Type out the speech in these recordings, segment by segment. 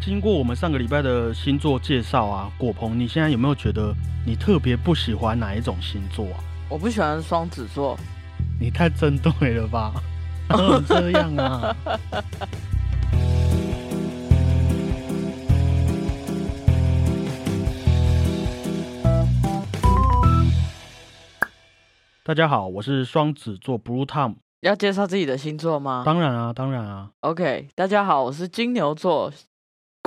经过我们上个礼拜的星座介绍啊，果鹏，你现在有没有觉得你特别不喜欢哪一种星座啊？我不喜欢双子座。你太针对了吧？哦，这样啊。大家好，我是双子座 Blue Tom。要介绍自己的星座吗？当然啊，当然啊。OK，大家好，我是金牛座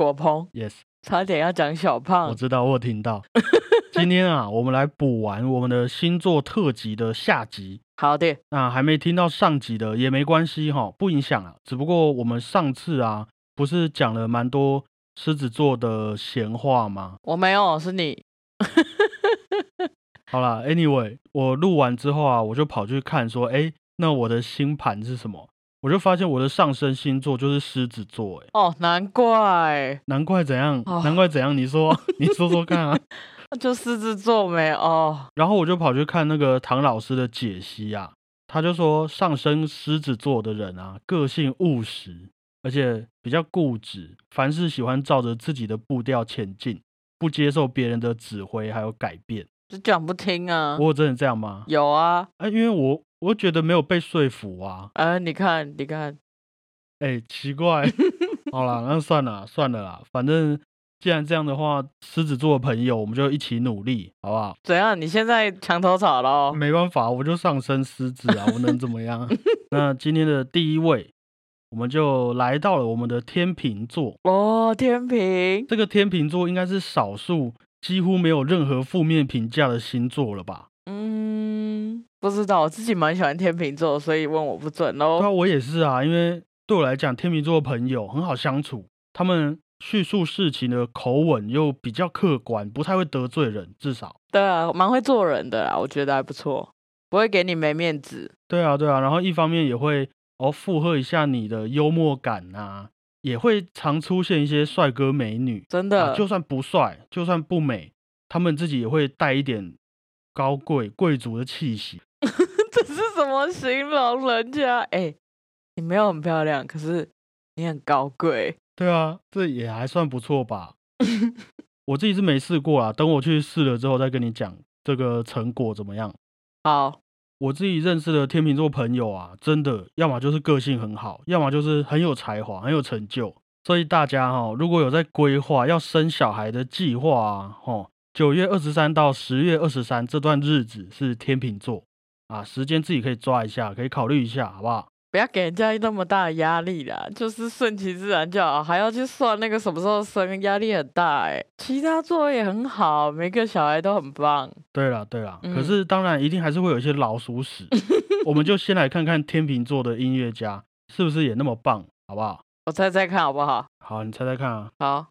果鹏，Yes，差点要讲小胖我。知道，我有听到。今天啊，我们来补完我们的星座特辑的下集。好的，那还没听到上集的也没关系哈，不影响啊。只不过我们上次啊，不是讲了蛮多狮子座的闲话吗？我没有，是你。好啦 a n y w a y 我录完之后啊，我就跑去看说，哎，那我的星盘是什么？我就发现我的上升星座就是狮子座，哎，哦，难怪，难怪怎样？哦难怪怎样？你说，你说说看啊。就狮子座没哦。然后我就跑去看那个唐老师的解析啊，他就说上升狮子座的人啊，个性务实，而且比较固执，凡事喜欢照着自己的步调前进，不接受别人的指挥还有改变。就讲不听啊。我有真的这样吗？有啊，啊，因为我我觉得没有被说服啊。呃，你看，你看，哎，奇怪，好啦，那算了算了啦，反正既然这样的话，狮子座的朋友我们就一起努力，好不好？怎样？你现在墙头草喽？没办法，我就上升狮子啊，我能怎么样？那今天的第一位，我们就来到了我们的天秤座。哦，天平，这个天秤座应该是少数几乎没有任何负面评价的星座了吧？嗯，不知道，我自己蛮喜欢天秤座，所以问我不准对啊，喽。我也是啊，因为对我来讲，天秤座的朋友很好相处，他们叙述事情的口吻又比较客观，不太会得罪人，至少。对啊，蛮会做人的啦，我觉得还不错，不会给你没面子。对啊，对啊，然后一方面也会哦附和一下你的幽默感啊，也会常出现一些帅哥美女，真的，啊，就算不帅，就算不美，他们自己也会带一点高贵贵族的气息。这是怎么形容人家？哎、你没有很漂亮，可是你很高贵。对啊，这也还算不错吧。我自己是没试过啊，等我去试了之后再跟你讲这个成果怎么样。好，我自己认识的天秤座朋友啊，真的要么就是个性很好，要么就是很有才华、很有成就。所以大家哈、如果有在规划要生小孩的计划啊，哈、九月二十三到十月二十三这段日子是天秤座啊，时间自己可以抓一下，可以考虑一下，好不好？不要给人家那么大的压力啦，就是顺其自然就好，还要去算那个什么时候生，压力很大哎、其他做也很好，每个小孩都很棒。对了对了，可嗯是当然一定还是会有一些老鼠屎，我们就先来看看天秤座的音乐家是不是也那么棒，好不好？我猜猜看好不好？好，你猜猜看啊，好，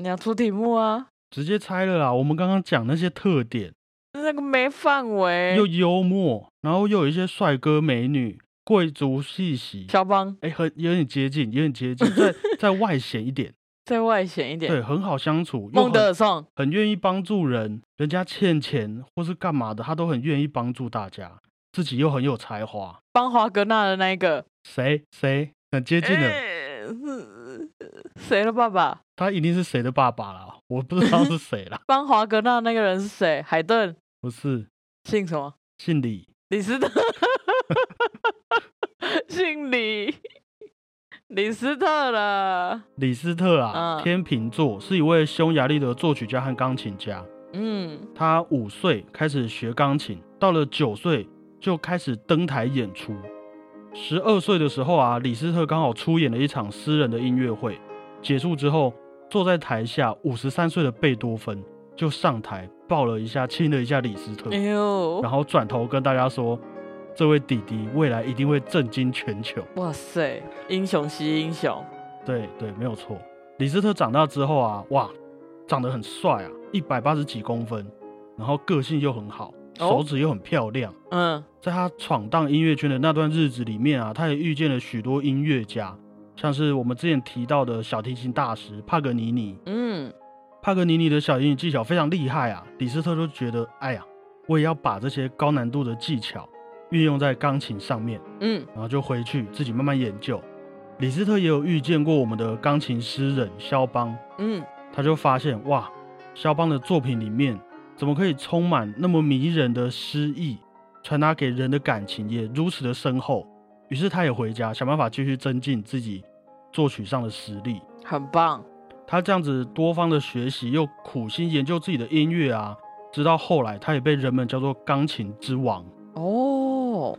你要出题目啊？直接猜了啦。我们刚刚讲那些特点，那个没范围。又幽默，然后又有一些帅哥美女、贵族气息，肖邦哎，很有点接近，有点接近，再 再外显一点，再外显一点。对，很好相处，又孟德很尔颂。很愿意帮助人，人家欠钱或是干嘛的，他都很愿意帮助大家，自己又很有才华。帮华格纳的那一个，谁谁很接近了，诶是谁的爸爸？他一定是谁的爸爸啦，我不知道是谁啦，帮华格纳那个人是谁？海顿，不是姓什么？姓李，李斯特，姓李，李斯特了。李斯特啊，嗯天秤座，是一位匈牙利的作曲家和钢琴家。嗯，他五岁开始学钢琴，到了九岁就开始登台演出。十二岁的时候啊，李斯特刚好出演了一场私人的音乐会，结束之后，坐在台下五十三岁的贝多芬就上台抱了一下，亲了一下李斯特，哎呦然，后转头跟大家说：“这位弟弟未来一定会震惊全球。哇塞，英雄惜英雄。对对，没有错。李斯特长大之后啊，哇，长得很帅啊，一百八十几公分，然后个性又很好，哦手指又很漂亮。嗯，在他闯荡音乐圈的那段日子里面啊，他也遇见了许多音乐家，像是我们之前提到的小提琴大师帕格尼尼。嗯，帕格尼尼的小英语技巧非常厉害啊，李斯特就觉得，哎呀，我也要把这些高难度的技巧运用在钢琴上面，嗯，然后就回去自己慢慢研究。李斯特也有遇见过我们的钢琴诗人肖邦，嗯，他就发现哇，肖邦的作品里面怎么可以充满那么迷人的诗意，传达给人的感情也如此的深厚。于是他也回家想办法继续增进自己作曲上的实力。很棒。他这样子多方的学习，又苦心研究自己的音乐啊，直到后来他也被人们叫做钢琴之王。哦，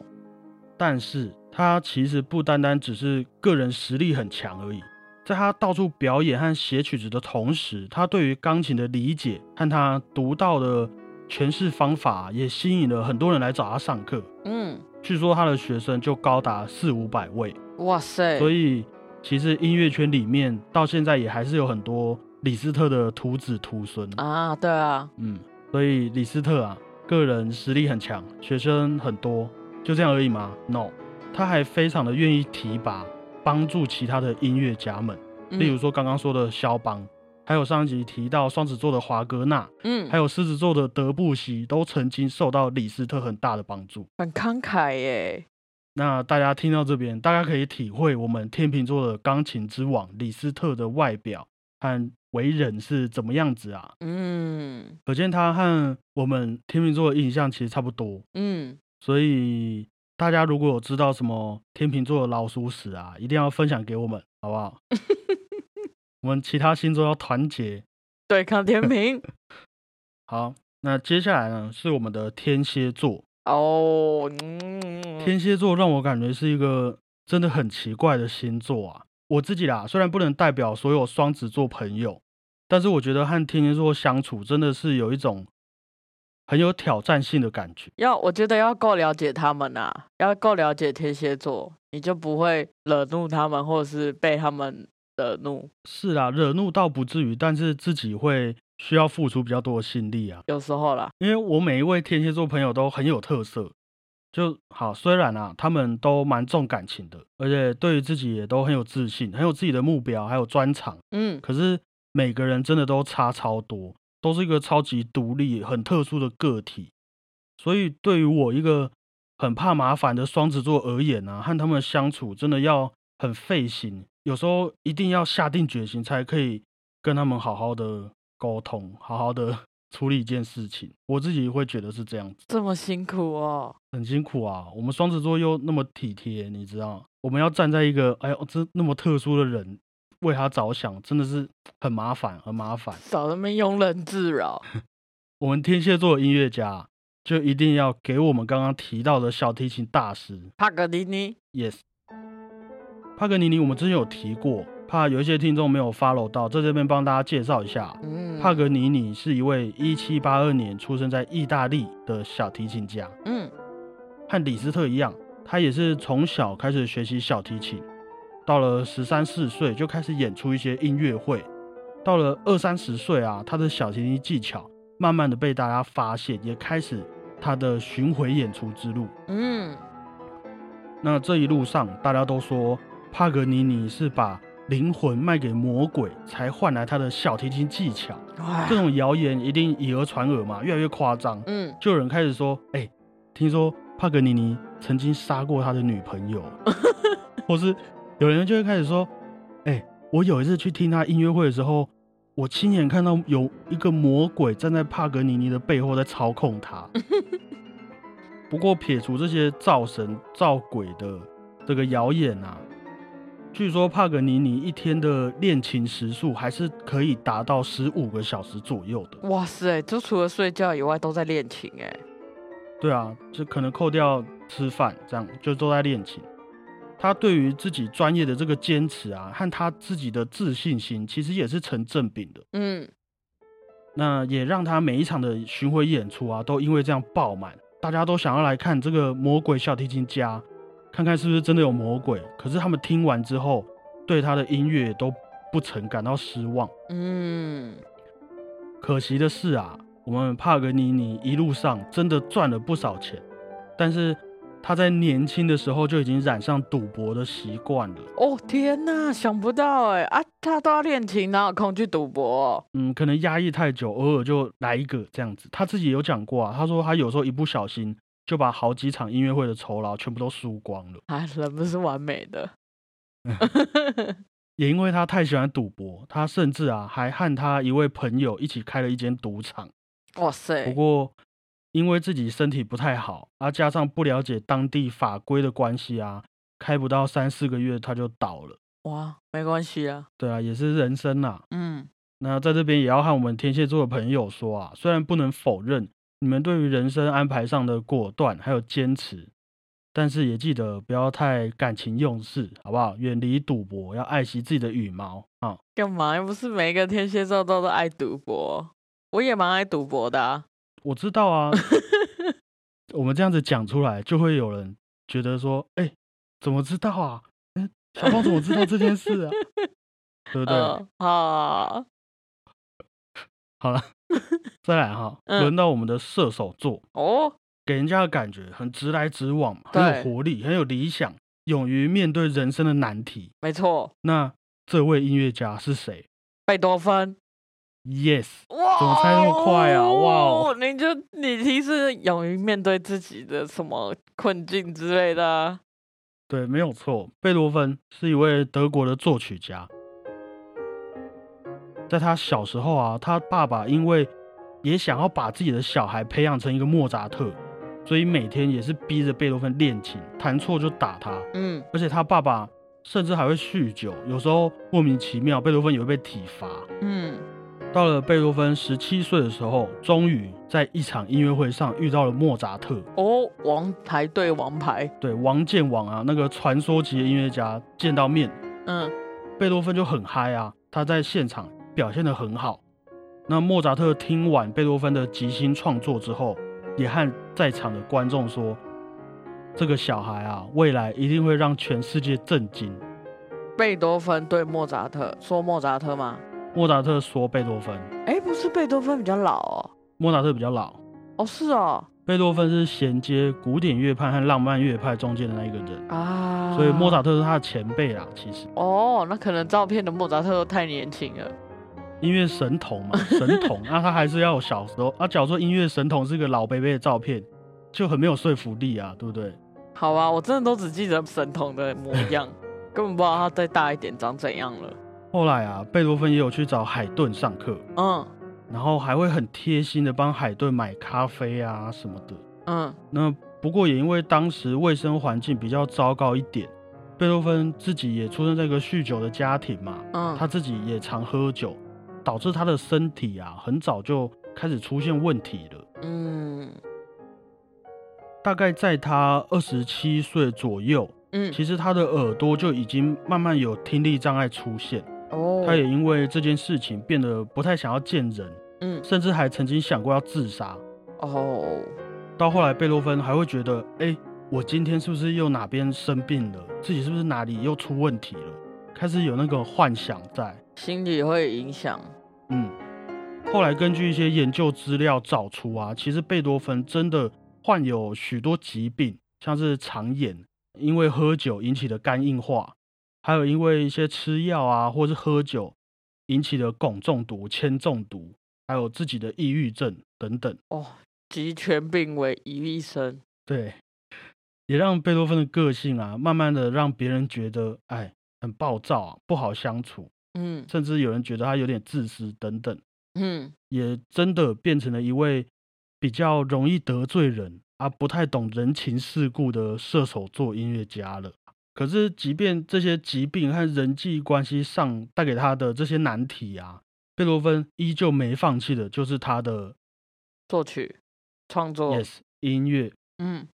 但是他其实不单单只是个人实力很强而已，在他到处表演和写曲子的同时，他对于钢琴的理解和他独到的诠释方法，也吸引了很多人来找他上课。嗯，据说他的学生就高达四五百位，哇塞，所以其实音乐圈里面到现在也还是有很多李斯特的徒子徒孙。啊，对啊，嗯，所以李斯特啊，个人实力很强，学生很多，就这样而已吗？No，他还非常的愿意提拔，帮助其他的音乐家们，例如嗯说刚刚说的肖邦，还有上一集提到双子座的华格纳，嗯，还有狮子座的德布西，都曾经受到李斯特很大的帮助。很慷慨耶。那大家听到这边，大家可以体会我们天秤座的钢琴之王李斯特的外表和为人是怎么样子啊？嗯可见他和我们天秤座的印象其实差不多。嗯，所以大家如果有知道什么天秤座的老鼠屎啊，一定要分享给我们，好不好？我们其他星座要团结。对抗天平。好，那接下来呢是我们的天蝎座。哦，嗯，天蝎座让我感觉是一个真的很奇怪的星座啊。我自己啦，虽然不能代表所有双子座朋友，但是我觉得和天蝎座相处真的是有一种很有挑战性的感觉。要我觉得要够了解他们啊、要够了解天蝎座，你就不会惹怒他们，或者是被他们惹怒。是啦，惹怒倒不至于，但是自己会需要付出比较多的心力啊。有时候啦，因为我每一位天蝎座朋友都很有特色，就好。虽然啊，他们都蛮重感情的，而且对于自己也都很有自信，很有自己的目标，还有专长。嗯，可是每个人真的都差超多，都是一个超级独立、很特殊的个体。所以对于我一个很怕麻烦的双子座而言啊，和他们相处真的要很费心，有时候一定要下定决心才可以跟他们好好的沟通，好好的处理一件事情。我自己会觉得是这样子，这么辛苦哦。很辛苦啊。我们双子座又那么体贴，你知道，我们要站在一个哎呦这那么特殊的人为他着想，真的是很麻烦，很麻烦。少那么庸人自扰。我们天蝎座的音乐家就一定要给我们刚刚提到的小提琴大师帕格尼尼，，yes。帕格尼尼，我们之前有提过，怕有一些听众没有 follow 到，在这边帮大家介绍一下。嗯，帕格尼尼是一位一七八二年出生在意大利的小提琴家，嗯。和李斯特一样，他也是从小开始学习小提琴，到了十三四岁就开始演出一些音乐会，到了二三十岁啊，他的小提琴技巧慢慢的被大家发现，也开始他的巡回演出之路。嗯，那这一路上，大家都说帕格尼尼是把灵魂卖给魔鬼，才换来他的小提琴技巧。哇这，种谣言一定以讹传讹嘛，越来越夸张。嗯，就有人开始说：“哎、听说帕格尼尼曾经杀过他的女朋友，或是有人就会开始说：‘哎、我有一次去听他音乐会的时候，我亲眼看到有一个魔鬼站在帕格尼尼的背后在操控他。’不过撇除这些造神造鬼的这个谣言啊，据说帕格尼尼一天的练琴时数还是可以达到十五个小时左右的。哇塞，就除了睡觉以外都在练琴哎。对啊，就可能扣掉吃饭，这样就都在练琴。他对于自己专业的这个坚持啊，和他自己的自信心，其实也是成正比的。嗯，那也让他每一场的巡回演出啊，都因为这样爆满，大家都想要来看这个魔鬼小提琴家，看看是不是真的有魔鬼。可是他们听完之后，对他的音乐都不曾感到失望。嗯，可惜的是啊，我们帕格尼尼一路上真的赚了不少钱，但是他在年轻的时候就已经染上赌博的习惯了。哦天哪，想不到哎啊，他都要练琴，哪有空去赌博哦？嗯，可能压抑太久，偶尔就来一个这样子。他自己有讲过啊，他说他有时候一不小心就把好几场音乐会的酬劳全部都输光了。啊，人不是完美的。也因为他太喜欢赌博，他甚至啊还和他一位朋友一起开了一间赌场。哇塞不塞，过因为自己身体不太好，啊加上不了解当地法规的关系啊，开不到三四个月他就倒了。哇，没关系啊，对啊，也是人生呐、嗯，那在这边也要和我们天蝎座的朋友说啊，虽然不能否认你们对于人生安排上的果断还有坚持，但是也记得不要太感情用事，好不好？远离赌博，要爱惜自己的羽毛啊。干嘛？又不是每一个天蝎座都都爱赌博，我也蛮爱赌博的啊。我知道啊，我们这样子讲出来，就会有人觉得说，哎、怎么知道啊？嗯，小胖怎么知道这件事啊？对不对？呃 好，好了，再来哈，嗯轮到我们的射手座，哦，给人家的感觉很直来直往嘛，很有对活力，很有理想，勇于面对人生的难题。没错，那这位音乐家是谁贝多芬。？Yes，哇，怎么猜那么快啊哇哦你就你提示勇于面对自己的什么困境之类的啊、对，没有错，贝多芬是一位德国的作曲家。在他小时候啊，他爸爸因为也想要把自己的小孩培养成一个莫扎特，所以每天也是逼着贝多芬练琴，弹错就打他。嗯，而且他爸爸甚至还会酗酒，有时候莫名其妙，贝多芬也会被体罚。嗯，到了贝多芬十七岁的时候，终于在一场音乐会上遇到了莫扎特。哦，王牌对王牌，对，王见王啊，那个传说级的音乐家见到面，嗯，贝多芬就很嗨啊，他在现场表现得很好。那莫扎特听完贝多芬的即兴创作之后，也和在场的观众说：“这个小孩啊，未来一定会让全世界震惊。贝多芬对莫扎特，说莫扎特吗？”莫扎特说贝多芬，哎，不是贝多芬比较老哦，莫扎特比较老，哦是哦，贝多芬是衔接古典乐派和浪漫乐派中间的那一个人，啊，所以莫扎特是他的前辈啦。其实哦，那可能照片的莫扎特都太年轻了，音乐神童嘛，神童，那 他还是要有小时候。啊，假如说音乐神童是个老贝贝的照片，就很没有说服力啊，对不对？好啊，我真的都只记得神童的模样，根本不知道他再大一点长怎样了。后来啊，贝多芬也有去找海顿上课，嗯然后还会很贴心的帮海顿买咖啡啊什么的。嗯，那不过也因为当时卫生环境比较糟糕一点，贝多芬自己也出生在一个酗酒的家庭嘛，嗯，他自己也常喝酒，导致他的身体啊很早就开始出现问题了。嗯大概在他二十七岁左右，嗯，其实他的耳朵就已经慢慢有听力障碍出现。哦，他也因为这件事情变得不太想要见人，嗯甚至还曾经想过要自杀。哦，到后来，贝多芬还会觉得，哎，我今天是不是又哪边生病了？自己是不是哪里又出问题了？开始有那个幻想在。心理会影响。嗯，后来根据一些研究资料找出啊，其实贝多芬真的患有许多疾病，像是肠炎，因为喝酒引起的肝硬化，还有因为一些吃药啊，或是喝酒引起的汞中毒、铅中毒，还有自己的抑郁症等等。哦，集全病为一身。对，也让贝多芬的个性啊，慢慢的让别人觉得，哎，很暴躁啊，不好相处，嗯甚至有人觉得他有点自私等等。嗯，也真的变成了一位比较容易得罪人啊，不太懂人情世故的射手座音乐家了。可是，即便这些疾病和人际关系上带给他的这些难题啊，贝多芬依旧没放弃的，就是他的作曲创作。yes 音乐。嗯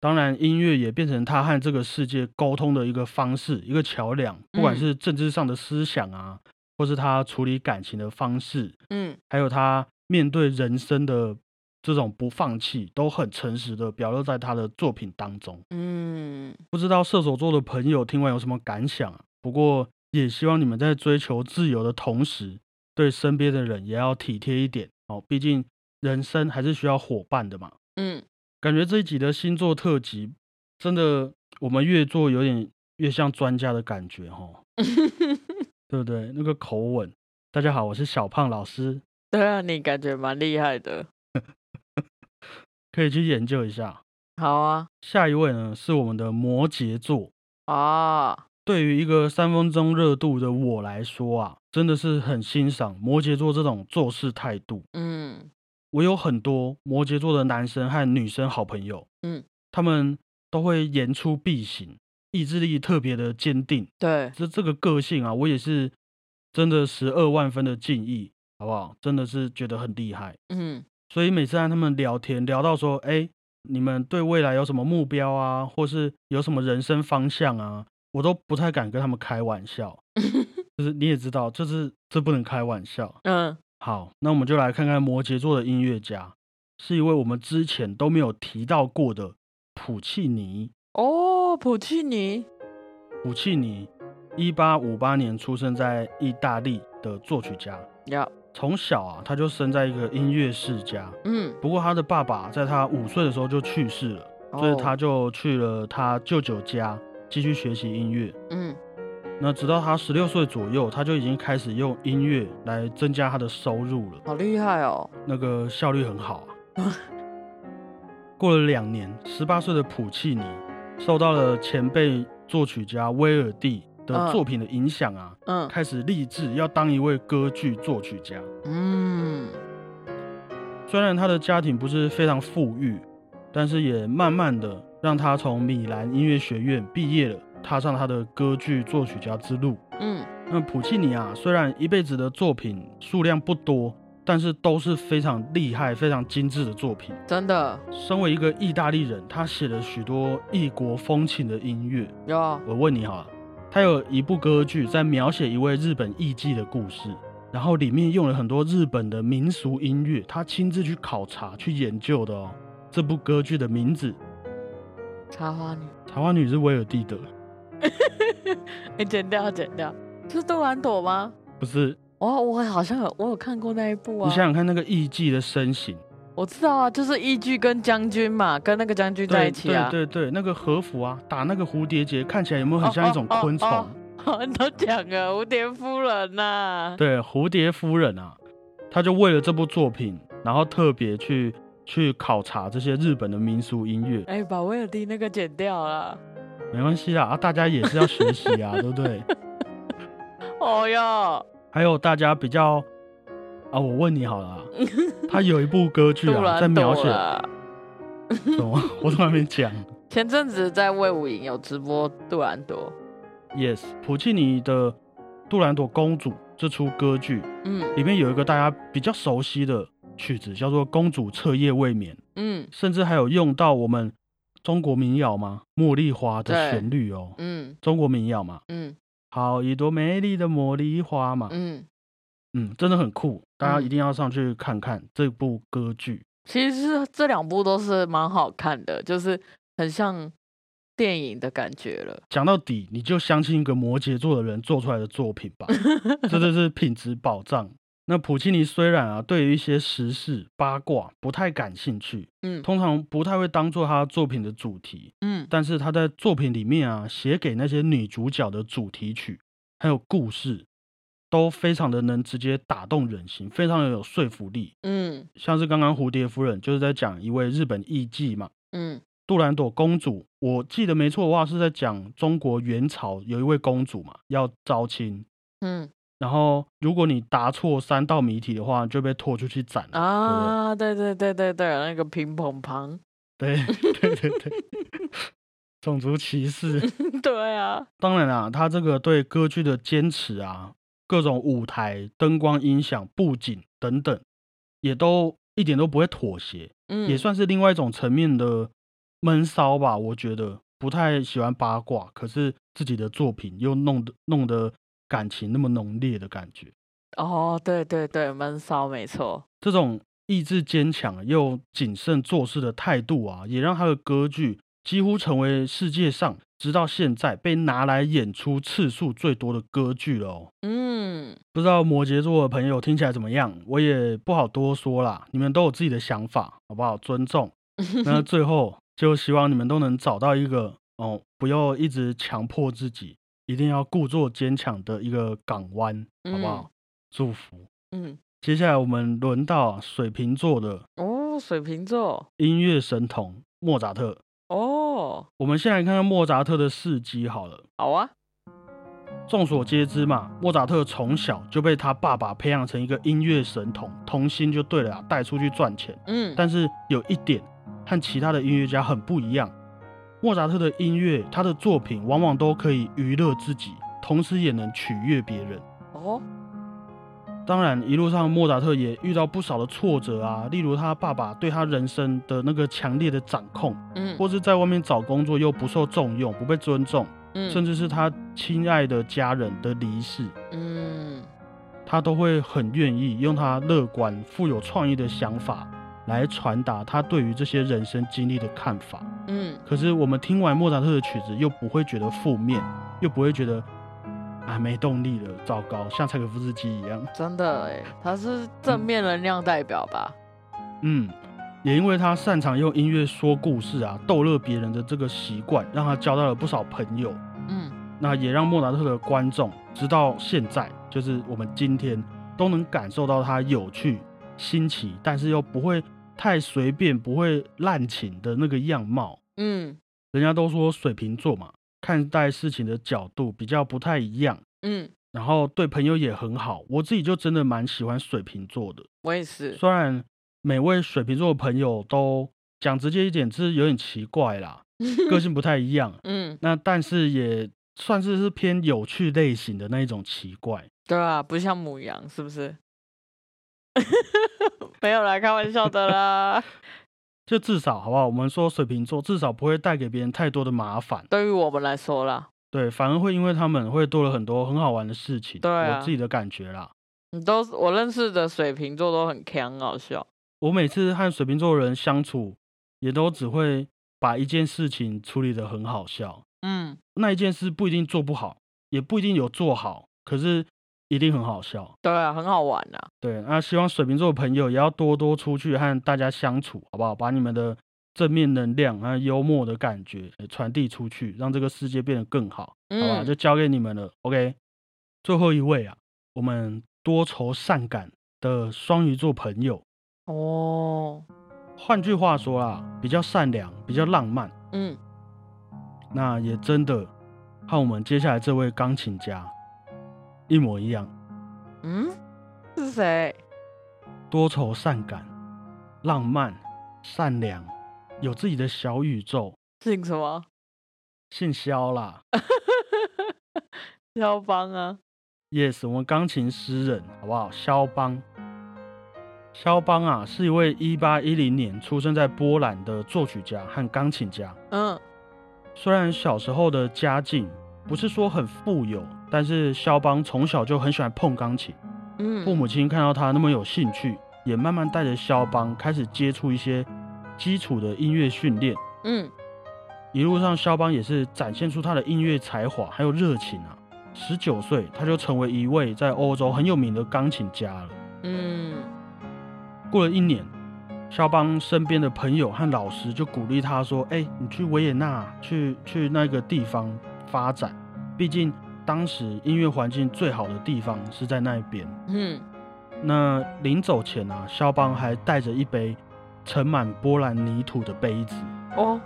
当然，音乐也变成他和这个世界沟通的一个方式，一个桥梁。不管嗯是政治上的思想啊，或是他处理感情的方式，嗯还有他面对人生的这种不放弃，都很诚实的表露在他的作品当中。嗯，不知道射手座的朋友听完有什么感想啊？不过也希望你们在追求自由的同时，对身边的人也要体贴一点哦。毕竟人生还是需要伙伴的嘛。嗯，感觉这一集的星座特辑，真的我们越做有点越像专家的感觉哈，对不对？那个口吻。大家好，我是小胖老师，对啊，你感觉蛮厉害的。可以去研究一下。好啊下一位呢是我们的摩羯座，啊，对于一个三分钟热度的我来说啊，真的是很欣赏摩羯座这种做事态度。嗯我有很多摩羯座的男生和女生好朋友，嗯，他们都会言出必行，意志力特别的坚定。对，这这个个性啊，我也是真的十二万分的敬意，好不好？真的是觉得很厉害。嗯所以每次和他们聊天，聊到说，哎，你们对未来有什么目标啊，或是有什么人生方向啊，我都不太敢跟他们开玩笑。就是你也知道，就是这不能开玩笑。嗯好，那我们就来看看摩羯座的音乐家，是一位我们之前都没有提到过的普契尼。哦，普契尼，普契尼，一八五八年出生在意大利的作曲家。呀，从小啊，他就生在一个音乐世家。嗯，不过他的爸爸在他五岁的时候就去世了，所以哦他就去了他舅舅家继续学习音乐。嗯那直到他十六岁左右，他就已经开始用音乐来增加他的收入了。好厉害哦，那个效率很好啊。过了两年，十八岁的普契尼受到了前辈作曲家威尔第的嗯作品的影响啊，嗯开始立志要当一位歌剧作曲家。嗯虽然他的家庭不是非常富裕，但是也慢慢的让他从米兰音乐学院毕业了，踏上他的歌剧作曲家之路。嗯那普契尼啊，虽然一辈子的作品数量不多，但是都是非常厉害、非常精致的作品。真的身为一个意大利人，他写了许多异国风情的音乐。有，我问你好了，他有一部歌剧在描写一位日本艺妓的故事，然后里面用了很多日本的民俗音乐，他亲自去考察、去研究的哦。这部歌剧的名字茶花女，《茶花女》是威尔第的，哎，剪掉剪掉，是杜兰朵吗？不是？哦，我好像有，我有看过那一部啊。你想想看，那个艺妓的身形，我知道啊，就是义剧跟将军嘛，跟那个将军在一起啊。对对对，那个和服啊，打那个蝴蝶结，看起来有没有很像一种昆虫？哦哦哦你都讲了蝴蝶夫人呐、对，蝴蝶夫人啊，他就为了这部作品，然后特别去去考察这些日本的民俗音乐。哎、把威尔第那个剪掉了。没关系啦，啊，大家也是要学习啊，对不对？哦哟，还有大家比较啊，我问你好了啊，他有一部歌剧啊，在描写。什么？我都还没讲。前阵子在魏武营有直播杜兰朵，Yes，普契尼的《杜兰朵公主》这出歌剧嗯里面有一个大家比较熟悉的曲子，叫做《公主彻夜未眠》，嗯甚至还有用到我们中国民谣吗？茉莉花的旋律哦，嗯中国民谣嘛，嗯好一朵美丽的茉莉花嘛，嗯，嗯，真的很酷，大家嗯一定要上去看看这部歌剧。其实这两部都是蛮好看的，就是很像电影的感觉了。讲到底，你就相信一个摩羯座的人做出来的作品吧，真的是品质保障。那普契尼虽然啊对于一些时事八卦不太感兴趣，嗯。通常不太会当做他作品的主题，嗯。但是他在作品里面啊写给那些女主角的主题曲还有故事，都非常的能直接打动人心，非常的有说服力。嗯。像是刚刚蝴蝶夫人就是在讲一位日本艺妓嘛，嗯。杜兰朵公主，我记得没错的话是在讲中国元朝有一位公主嘛，要招亲，嗯然后如果你答错三道谜题的话，就被拖出去斩了。啊，对对对对对，那个乒乓乓，对对对对，种族歧视。对啊，当然啦，他这个对歌剧的坚持啊，各种舞台、灯光、音响、布景等等，也都一点都不会妥协，嗯，也算是另外一种层面的闷骚吧。我觉得不太喜欢八卦，可是自己的作品又弄得弄得感情那么浓烈的感觉，哦，对对对，闷骚没错，这种意志坚强又谨慎做事的态度啊，也让他的歌剧几乎成为世界上直到现在被拿来演出次数最多的歌剧了哦。嗯，不知道摩羯座的朋友听起来怎么样？我也不好多说啦，你们都有自己的想法，好不好？尊重。那 最后就希望你们都能找到一个哦，不要一直强迫自己，一定要故作坚强的一个港湾，好不好？祝福。嗯，接下来我们轮到水瓶座的哦，水瓶座，音乐神童莫扎特。哦，我们先来看看莫扎特的事迹好了。好啊，众所皆知嘛，莫扎特从小就被他爸爸培养成一个音乐神童，童星就对了啊，带出去赚钱。嗯，但是有一点和其他的音乐家很不一样，莫扎特的音乐，他的作品往往都可以娱乐自己，同时也能取悦别人。哦，当然，一路上莫扎特也遇到不少的挫折啊，例如他爸爸对他人生的那个强烈的掌控，嗯。或是在外面找工作又不受重用、不被尊重，嗯。甚至是他亲爱的家人的离世，嗯。他都会很愿意用他乐观、富有创意的想法来传达他对于这些人生经历的看法。嗯可是我们听完莫扎特的曲子，又不会觉得负面，又不会觉得啊没动力了，糟糕，像柴可夫斯基一样。真的哎，他是正面能量代表吧？嗯，也因为他擅长用音乐说故事啊，逗乐别人的这个习惯，让他交到了不少朋友。嗯那也让莫扎特的观众直到现在，就是我们今天都能感受到他有趣、新奇，但是又不会太随便、不会滥情的那个样貌。嗯人家都说水瓶座嘛，看待事情的角度比较不太一样，嗯，然后对朋友也很好。我自己就真的蛮喜欢水瓶座的，我也是。虽然每位水瓶座的朋友都讲直接一点，是有点奇怪啦，个性不太一样。嗯，那但是也算是是偏有趣类型的那一种奇怪。对啊，不像母羊，是不是？没有啦，开玩笑的啦。就至少好不好？我们说水瓶座至少不会带给别人太多的麻烦，对于我们来说啦，对，反而会因为他们会多了很多很好玩的事情。对啊我自己的感觉啦。你都是我认识的水瓶座都很强，很好笑。我每次和水瓶座的人相处，也都只会把一件事情处理得很好笑。嗯，那一件事不一定做不好，也不一定有做好，可是一定很好笑。对啊，很好玩呐。对，那希望水瓶座的朋友也要多多出去和大家相处，好不好？把你们的正面能量和幽默的感觉呃传递出去，让这个世界变得更好，好吧？嗯就交给你们了。OK，最后一位啊，我们多愁善感的双鱼座朋友，哦，换句话说啦，比较善良，比较浪漫，嗯，那也真的和我们接下来这位钢琴家一模一样，嗯，是谁？多愁善感、浪漫、善良，有自己的小宇宙，姓什么？姓肖啦。肖邦啊。Yes，我们钢琴诗人，好不好？肖邦。肖邦啊，是一位一八一零年出生在波兰的作曲家和钢琴家。嗯虽然小时候的家境不是说很富有，但是肖邦从小就很喜欢碰钢琴。嗯，父母亲看到他那么有兴趣，也慢慢带着肖邦开始接触一些基础的音乐训练。嗯一路上，肖邦也是展现出他的音乐才华还有热情啊。十九岁，他就成为一位在欧洲很有名的钢琴家了。嗯过了一年，肖邦身边的朋友和老师就鼓励他说：“哎、你去维也纳，去去那个地方发展，毕竟当时音乐环境最好的地方是在那边。”嗯那临走前啊，肖邦还带着一杯盛满波兰泥土的杯子。哦，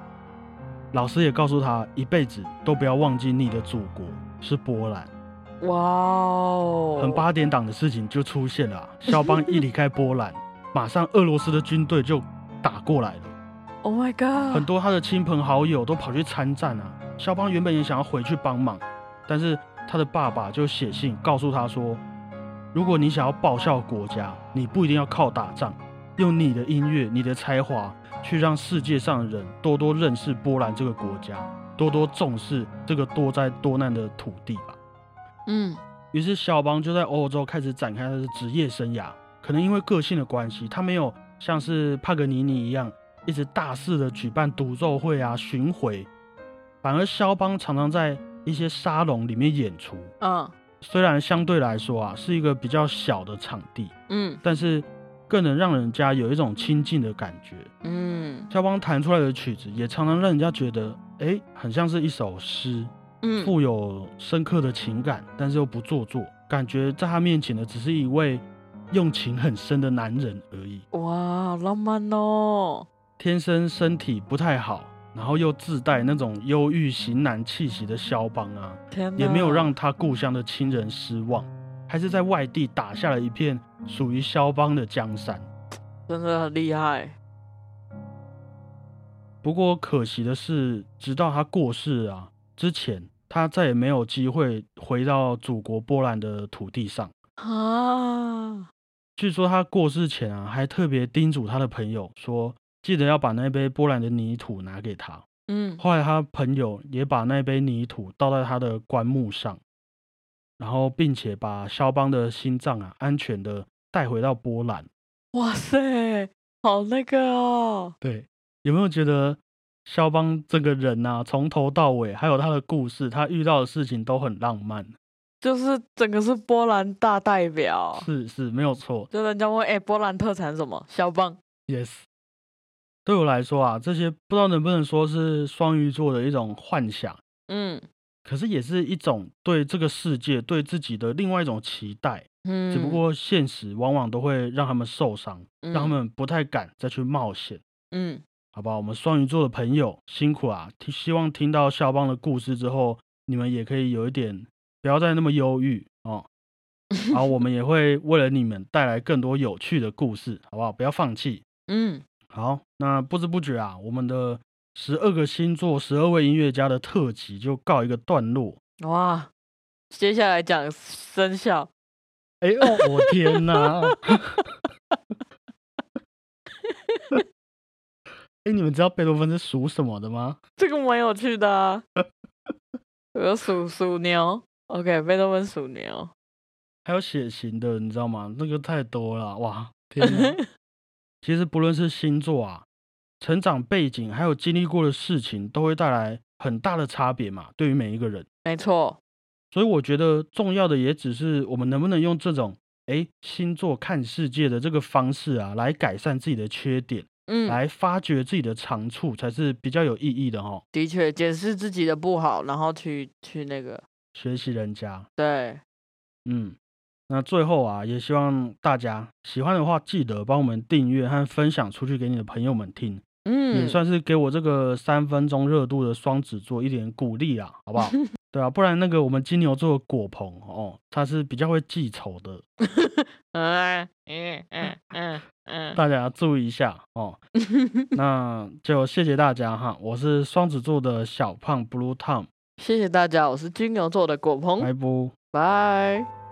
老师也告诉他，一辈子都不要忘记你的祖国是波兰。哇哦，很八点档的事情就出现了啊、肖邦一离开波兰，马上俄罗斯的军队就打过来了，，Oh my god，很多他的亲朋好友都跑去参战啊。肖邦原本也想要回去帮忙，但是他的爸爸就写信告诉他说，如果你想要报效国家，你不一定要靠打仗，用你的音乐、你的才华去让世界上的人多多认识波兰这个国家，多多重视这个多灾多难的土地吧。嗯于是肖邦就在欧洲开始展开他的职业生涯。可能因为个性的关系，他没有像是帕格尼尼一样一直大肆的举办独奏会啊、巡回，反而肖邦常常在一些沙龙里面演出。嗯虽然相对来说啊是一个比较小的场地，嗯但是更能让人家有一种亲近的感觉。嗯肖邦弹出来的曲子也常常让人家觉得，哎，很像是一首诗，嗯，富有深刻的情感，但是又不做作，感觉在他面前的只是一位用情很深的男人而已。哇，好浪漫哦。天生身体不太好，然后又自带那种忧郁型男气息的肖邦啊，也没有让他故乡的亲人失望，还是在外地打下了一片属于肖邦的江山。真的很厉害。不过可惜的是，直到他过世啊之前，他再也没有机会回到祖国波兰的土地上。啊，据说他过世前啊，还特别叮嘱他的朋友说，记得要把那杯波兰的泥土拿给他。嗯，后来他朋友也把那杯泥土倒在他的棺木上，然后并且把肖邦的心脏啊安全的带回到波兰。哇塞，好那个哦，对，有没有觉得肖邦这个人呐、从头到尾，还有他的故事，他遇到的事情都很浪漫。就是整个是波兰大代表。是是，没有错。就人家问，哎、波兰特产什么？肖邦。Yes，对我来说啊，这些不知道能不能说是双鱼座的一种幻想，嗯可是也是一种对这个世界、对自己的另外一种期待。嗯，只不过现实往往都会让他们受伤，让他嗯们不太敢再去冒险。嗯，好吧，我们双鱼座的朋友辛苦啊！听希望听到肖邦的故事之后，你们也可以有一点不要再那么忧郁哦。然后我们也会为了你们带来更多有趣的故事，好不好？不要放弃。嗯，好，那不知不觉啊，我们的十二个星座、十二位音乐家的特辑就告一个段落。哇，接下来讲生肖。哎呦，我天哪！哎，你们知道贝多芬是属什么的吗？这个蛮有趣的啊。我属属牛，OK，贝多芬属牛。还有血型的，你知道吗？那个太多了，哇！天哪！其实不论是星座啊、成长背景，还有经历过的事情，都会带来很大的差别嘛，对于每一个人。没错，所以我觉得重要的也只是我们能不能用这种诶星座看世界的这个方式啊，来改善自己的缺点，嗯，来发掘自己的长处，才是比较有意义的哈。的确检视自己的不好，然后去去那个，学习人家，对，嗯。那最后啊，也希望大家喜欢的话，记得帮我们订阅和分享出去给你的朋友们听，嗯也嗯，算是给我这个三分钟热度的双子座一点鼓励啊，好不好？对啊，不然那个我们金牛座的果鹏哦，他是比较会记仇的，嗯嗯嗯嗯嗯，大家注意一下哦。那就谢谢大家哈，我是双子座的小胖 Blue Tom，谢谢大家，我是金牛座的果鹏，拜拜。拜。